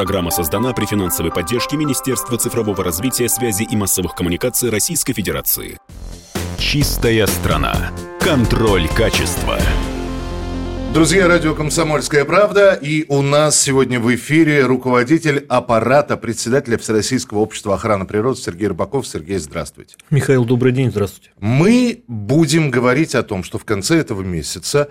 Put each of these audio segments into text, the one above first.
Программа создана при финансовой поддержке Министерства цифрового развития, связи и массовых коммуникаций Российской Федерации. Чистая страна. Контроль качества. Друзья, радио «Комсомольская правда». И у нас сегодня в эфире руководитель аппарата председателя Всероссийского общества охраны природы Сергей Рыбаков. Сергей, здравствуйте. Михаил, добрый день, здравствуйте. Мы будем говорить о том, что в конце этого месяца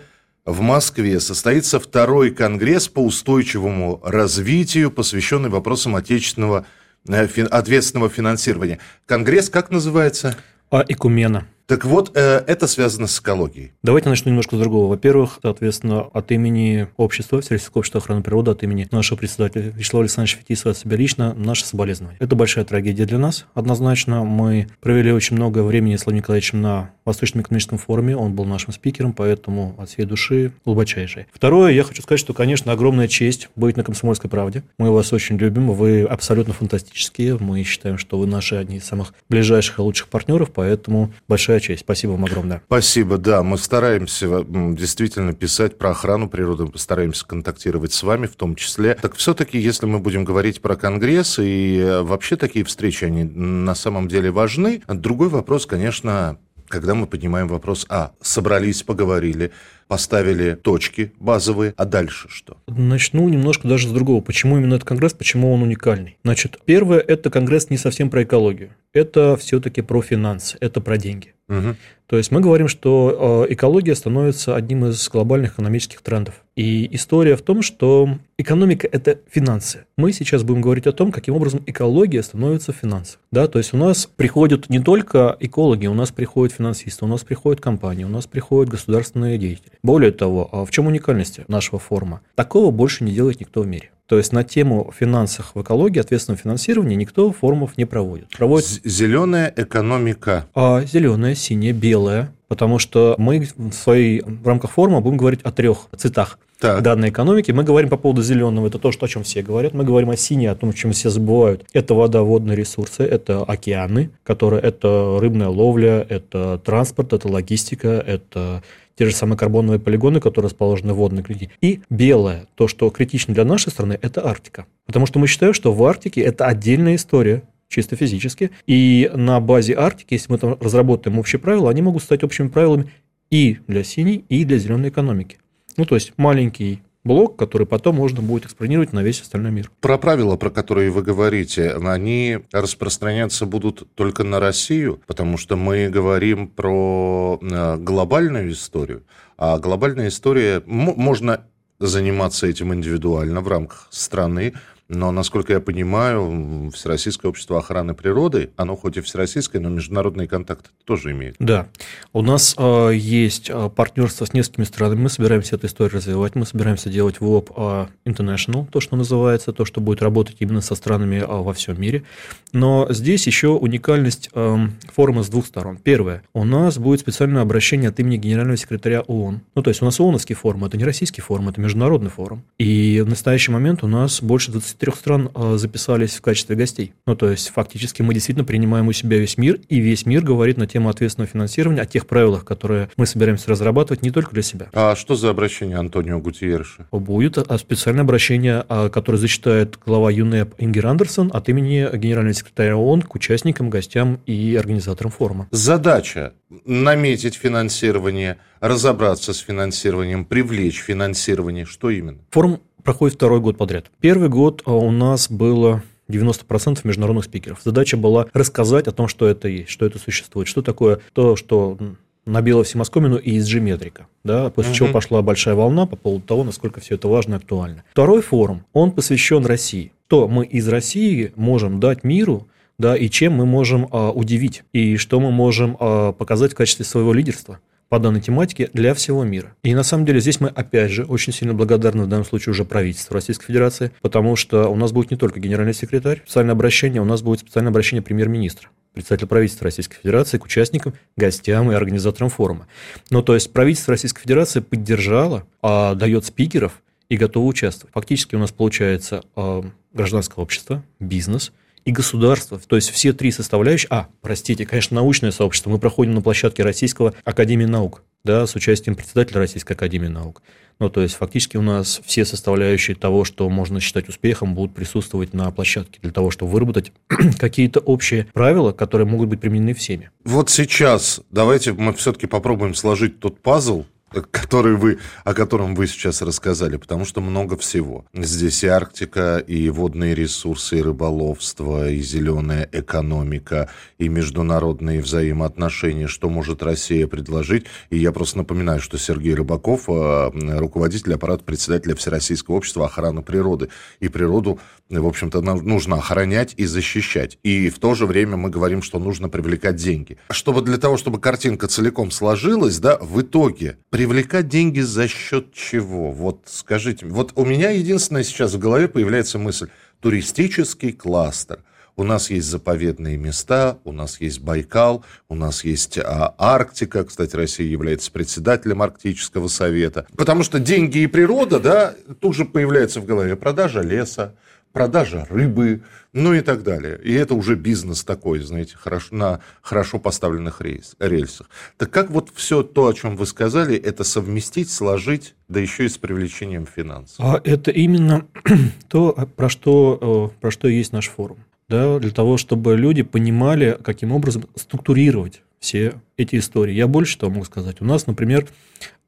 в Москве состоится второй конгресс по устойчивому развитию, посвященный вопросам отечественного э, ответственного финансирования. Конгресс как называется? А, Экумена. Так вот, э, это связано с экологией. Давайте начну немножко с другого. Во-первых, соответственно, от имени общества, Всероссийского общества охраны природы, от имени нашего председателя Вячеслава Александровича Фетисова, от себя лично, наше соболезнование. Это большая трагедия для нас. Однозначно, мы провели очень много времени с Владимиром Николаевичем на Восточном экономическом форуме, он был нашим спикером, поэтому от всей души глубочайшей. Второе, я хочу сказать, что, конечно, огромная честь быть на «Комсомольской правде». Мы вас очень любим, вы абсолютно фантастические, мы считаем, что вы наши одни из самых ближайших и лучших партнеров, поэтому большая честь. Спасибо вам огромное. Спасибо, да. Мы стараемся действительно писать про охрану природы, постараемся контактировать с вами в том числе. Так все-таки, если мы будем говорить про Конгресс, и э, вообще такие встречи, они на самом деле важны. Другой вопрос, конечно, когда мы поднимаем вопрос, а, собрались, поговорили, поставили точки базовые, а дальше что? Начну немножко даже с другого. Почему именно этот конгресс, почему он уникальный? Значит, первое, это конгресс не совсем про экологию. Это все-таки про финансы, это про деньги. Угу. То есть мы говорим, что э, экология становится одним из глобальных экономических трендов. И история в том, что экономика – это финансы. Мы сейчас будем говорить о том, каким образом экология становится финансом. Да, то есть у нас приходят не только экологи, у нас приходят финансисты, у нас приходят компании, у нас приходят государственные деятели. Более того, а в чем уникальность нашего форума? Такого больше не делает никто в мире. То есть на тему финансов в экологии, ответственного финансирования никто форумов не проводит. проводит... Зеленая экономика. А зеленая, синяя, белая. Потому что мы в, своей, в рамках форума будем говорить о трех цветах так. данной экономики. Мы говорим по поводу зеленого, это то, что, о чем все говорят. Мы говорим о синей, о том, о чем все забывают. Это вода, водные ресурсы, это океаны, которые это рыбная ловля, это транспорт, это логистика, это те же самые карбоновые полигоны, которые расположены в водной клетке. И белое, то, что критично для нашей страны, это Арктика. Потому что мы считаем, что в Арктике это отдельная история чисто физически. И на базе Арктики, если мы там разработаем общие правила, они могут стать общими правилами и для синей, и для зеленой экономики. Ну, то есть маленький блок, который потом можно будет экспонировать на весь остальной мир. Про правила, про которые вы говорите, они распространяться будут только на Россию, потому что мы говорим про э, глобальную историю, а глобальная история, можно заниматься этим индивидуально в рамках страны, но, насколько я понимаю, Всероссийское общество охраны природы, оно хоть и всероссийское, но международные контакты тоже имеет. Да. У нас э, есть а, партнерство с несколькими странами. Мы собираемся эту историю развивать. Мы собираемся делать ВОП э, International, то, что называется, то, что будет работать именно со странами э, во всем мире. Но здесь еще уникальность э, форума с двух сторон. Первое. У нас будет специальное обращение от имени генерального секретаря ООН. Ну, то есть у нас ООНовский форум, это не российский форум, это международный форум. И в настоящий момент у нас больше 20 трех стран а, записались в качестве гостей. Ну, то есть, фактически мы действительно принимаем у себя весь мир, и весь мир говорит на тему ответственного финансирования, о тех правилах, которые мы собираемся разрабатывать не только для себя. А что за обращение Антонио Гутиерша? Будет а, специальное обращение, а, которое зачитает глава ЮНЕП Ингер Андерсон от имени генерального секретаря ООН к участникам, гостям и организаторам форума. Задача наметить финансирование, разобраться с финансированием, привлечь финансирование. Что именно? Форум проходит второй год подряд. Первый год а, у нас было 90% международных спикеров. Задача была рассказать о том, что это есть, что это существует, что такое то, что набило всемосковину и ESG метрика, да, после uh-huh. чего пошла большая волна по поводу того, насколько все это важно и актуально. Второй форум, он посвящен России. То мы из России можем дать миру, да, и чем мы можем а, удивить, и что мы можем а, показать в качестве своего лидерства по данной тематике для всего мира. И на самом деле здесь мы, опять же, очень сильно благодарны в данном случае уже правительству Российской Федерации, потому что у нас будет не только генеральный секретарь, специальное обращение, у нас будет специальное обращение премьер-министра представителя правительства Российской Федерации к участникам, гостям и организаторам форума. Ну, то есть правительство Российской Федерации поддержало, а, дает спикеров и готово участвовать. Фактически у нас получается а, гражданское общество, бизнес – и государство. То есть все три составляющие. А, простите, конечно, научное сообщество. Мы проходим на площадке Российского Академии наук. да, с участием председателя Российской Академии Наук. Ну, то есть, фактически у нас все составляющие того, что можно считать успехом, будут присутствовать на площадке для того, чтобы выработать какие-то общие правила, которые могут быть применены всеми. Вот сейчас давайте мы все-таки попробуем сложить тот пазл, который вы, о котором вы сейчас рассказали, потому что много всего. Здесь и Арктика, и водные ресурсы, и рыболовство, и зеленая экономика, и международные взаимоотношения, что может Россия предложить. И я просто напоминаю, что Сергей Рыбаков, э, руководитель аппарата председателя Всероссийского общества охраны природы. И природу, в общем-то, нужно охранять и защищать. И в то же время мы говорим, что нужно привлекать деньги. Чтобы для того, чтобы картинка целиком сложилась, да, в итоге Привлекать деньги за счет чего? Вот скажите. Вот у меня единственное сейчас в голове появляется мысль. Туристический кластер. У нас есть заповедные места, у нас есть Байкал, у нас есть а, Арктика. Кстати, Россия является председателем Арктического совета. Потому что деньги и природа, да, тут же появляется в голове продажа леса, продажа рыбы, ну и так далее. И это уже бизнес такой, знаете, хорошо, на хорошо поставленных рейс, рельсах. Так как вот все то, о чем вы сказали, это совместить, сложить, да еще и с привлечением финансов? А это именно то, про что, э, про что есть наш форум. Да, для того, чтобы люди понимали, каким образом структурировать все эти истории. Я больше того могу сказать. У нас, например,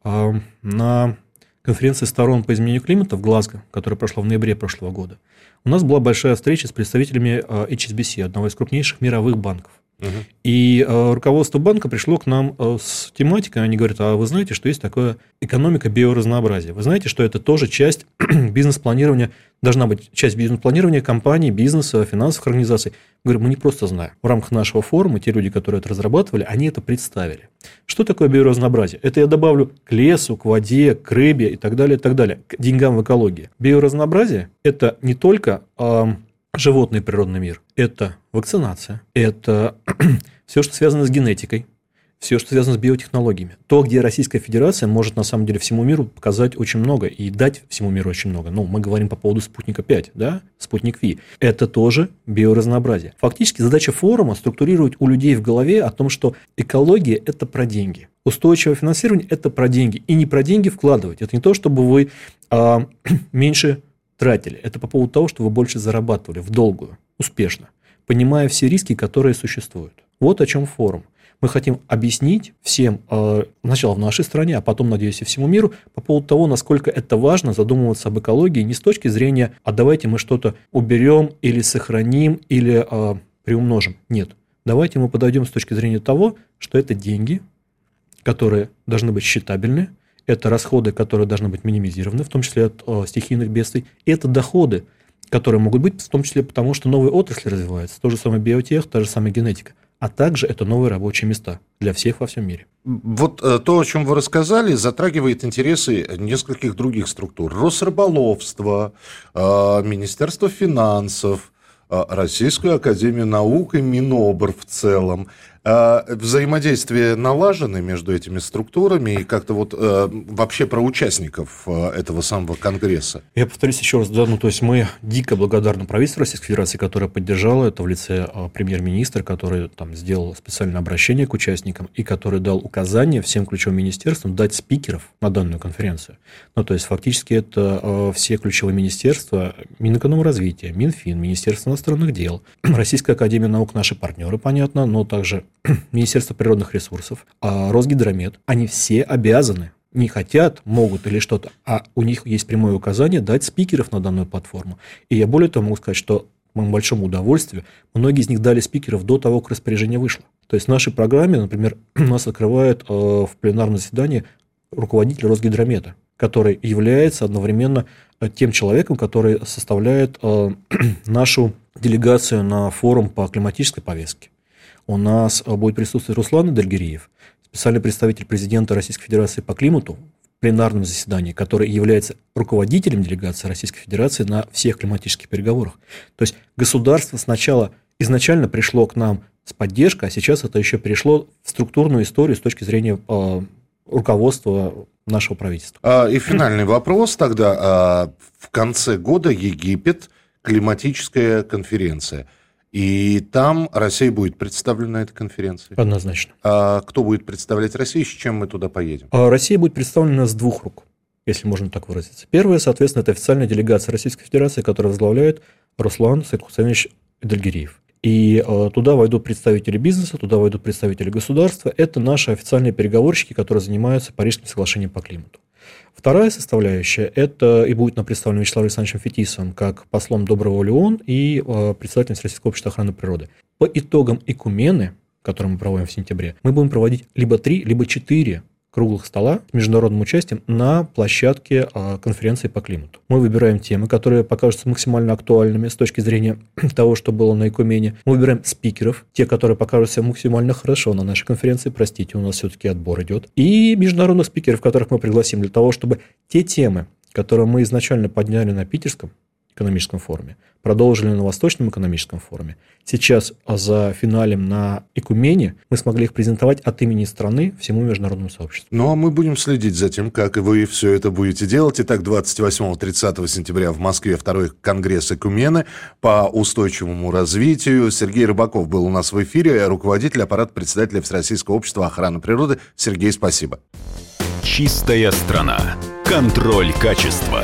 а, на конференции сторон по изменению климата в Глазго, которая прошла в ноябре прошлого года, у нас была большая встреча с представителями а, HSBC, одного из крупнейших мировых банков. И э, руководство банка пришло к нам э, с тематикой, они говорят, а вы знаете, что есть такое экономика биоразнообразия? Вы знаете, что это тоже часть бизнес-планирования, должна быть часть бизнес-планирования компаний, бизнеса, финансовых организаций. Говорю, мы не просто знаем. В рамках нашего форума те люди, которые это разрабатывали, они это представили. Что такое биоразнообразие? Это я добавлю к лесу, к воде, к рыбе и так далее, и так далее, к деньгам в экологии. Биоразнообразие – это не только животный природный мир – это вакцинация, это все, что связано с генетикой, все, что связано с биотехнологиями. То, где Российская Федерация может на самом деле всему миру показать очень много и дать всему миру очень много. Ну, мы говорим по поводу спутника 5, да, спутник Ви. Это тоже биоразнообразие. Фактически задача форума структурировать у людей в голове о том, что экология – это про деньги. Устойчивое финансирование – это про деньги. И не про деньги вкладывать. Это не то, чтобы вы а, меньше тратили. Это по поводу того, что вы больше зарабатывали в долгую, успешно, понимая все риски, которые существуют. Вот о чем форум. Мы хотим объяснить всем, э, сначала в нашей стране, а потом, надеюсь, и всему миру, по поводу того, насколько это важно задумываться об экологии не с точки зрения, а давайте мы что-то уберем или сохраним, или э, приумножим. Нет. Давайте мы подойдем с точки зрения того, что это деньги, которые должны быть считабельны, это расходы, которые должны быть минимизированы, в том числе от о, стихийных бедствий. Это доходы, которые могут быть, в том числе потому, что новые отрасли развиваются. То же самое биотех, та же самая генетика. А также это новые рабочие места для всех во всем мире. Вот э, то, о чем вы рассказали, затрагивает интересы нескольких других структур. Росрыболовство, э, Министерство финансов, э, Российскую академию наук и Минобр в целом. А, взаимодействие налажены между этими структурами и как-то вот э, вообще про участников э, этого самого конгресса? Я повторюсь еще раз, да, ну то есть мы дико благодарны правительству Российской Федерации, которое поддержало это в лице э, премьер-министра, который там сделал специальное обращение к участникам и который дал указание всем ключевым министерствам дать спикеров на данную конференцию. Ну то есть фактически это все ключевые министерства, Минэкономразвития, Минфин, Министерство иностранных дел, Российская Академия Наук, наши партнеры, понятно, но также Министерство природных ресурсов, а Росгидромет, они все обязаны не хотят, могут или что-то, а у них есть прямое указание дать спикеров на данную платформу. И я более того могу сказать, что к моему большому удовольствию, многие из них дали спикеров до того, как распоряжение вышло. То есть в нашей программе, например, нас открывает э, в пленарном заседании руководитель Росгидромета, который является одновременно э, тем человеком, который составляет э, нашу делегацию на форум по климатической повестке у нас э, будет присутствовать Руслан Дальгириев, специальный представитель президента Российской Федерации по климату в пленарном заседании, который является руководителем делегации Российской Федерации на всех климатических переговорах. То есть государство сначала изначально пришло к нам с поддержкой, а сейчас это еще перешло в структурную историю с точки зрения э, руководства нашего правительства. А, и финальный вопрос тогда. А, в конце года Египет, климатическая конференция – И там Россия будет представлена на этой конференции. Однозначно. А кто будет представлять Россию, с чем мы туда поедем? А Россия будет представлена с двух рук, если можно так выразиться. Первое, соответственно, это официальная делегация Российской Федерации, которая возглавляет Руслан Сайдхусейнович Эдельгириев. И э, туда войдут представители бизнеса, туда войдут представители государства. Это наши официальные переговорщики, которые занимаются Парижским соглашением по климату. Вторая составляющая – это и будет нам представлен Вячеслав Александровичем Фетисовым как послом Доброго Леон и э, председателем Российского общества охраны природы. По итогам Экумены, которые мы проводим в сентябре, мы будем проводить либо три, либо четыре круглых стола с международным участием на площадке а, конференции по климату. Мы выбираем темы, которые покажутся максимально актуальными с точки зрения того, что было на Экумене. Мы выбираем спикеров, те, которые покажутся максимально хорошо на нашей конференции. Простите, у нас все-таки отбор идет. И международных спикеров, которых мы пригласим для того, чтобы те темы, которые мы изначально подняли на питерском экономическом форуме, продолжили на Восточном экономическом форуме. Сейчас за финалем на Экумене мы смогли их презентовать от имени страны всему международному сообществу. Ну, а мы будем следить за тем, как вы все это будете делать. Итак, 28-30 сентября в Москве второй конгресс Экумены по устойчивому развитию. Сергей Рыбаков был у нас в эфире, руководитель аппарата председателя Всероссийского общества охраны природы. Сергей, спасибо. Чистая страна. Контроль качества.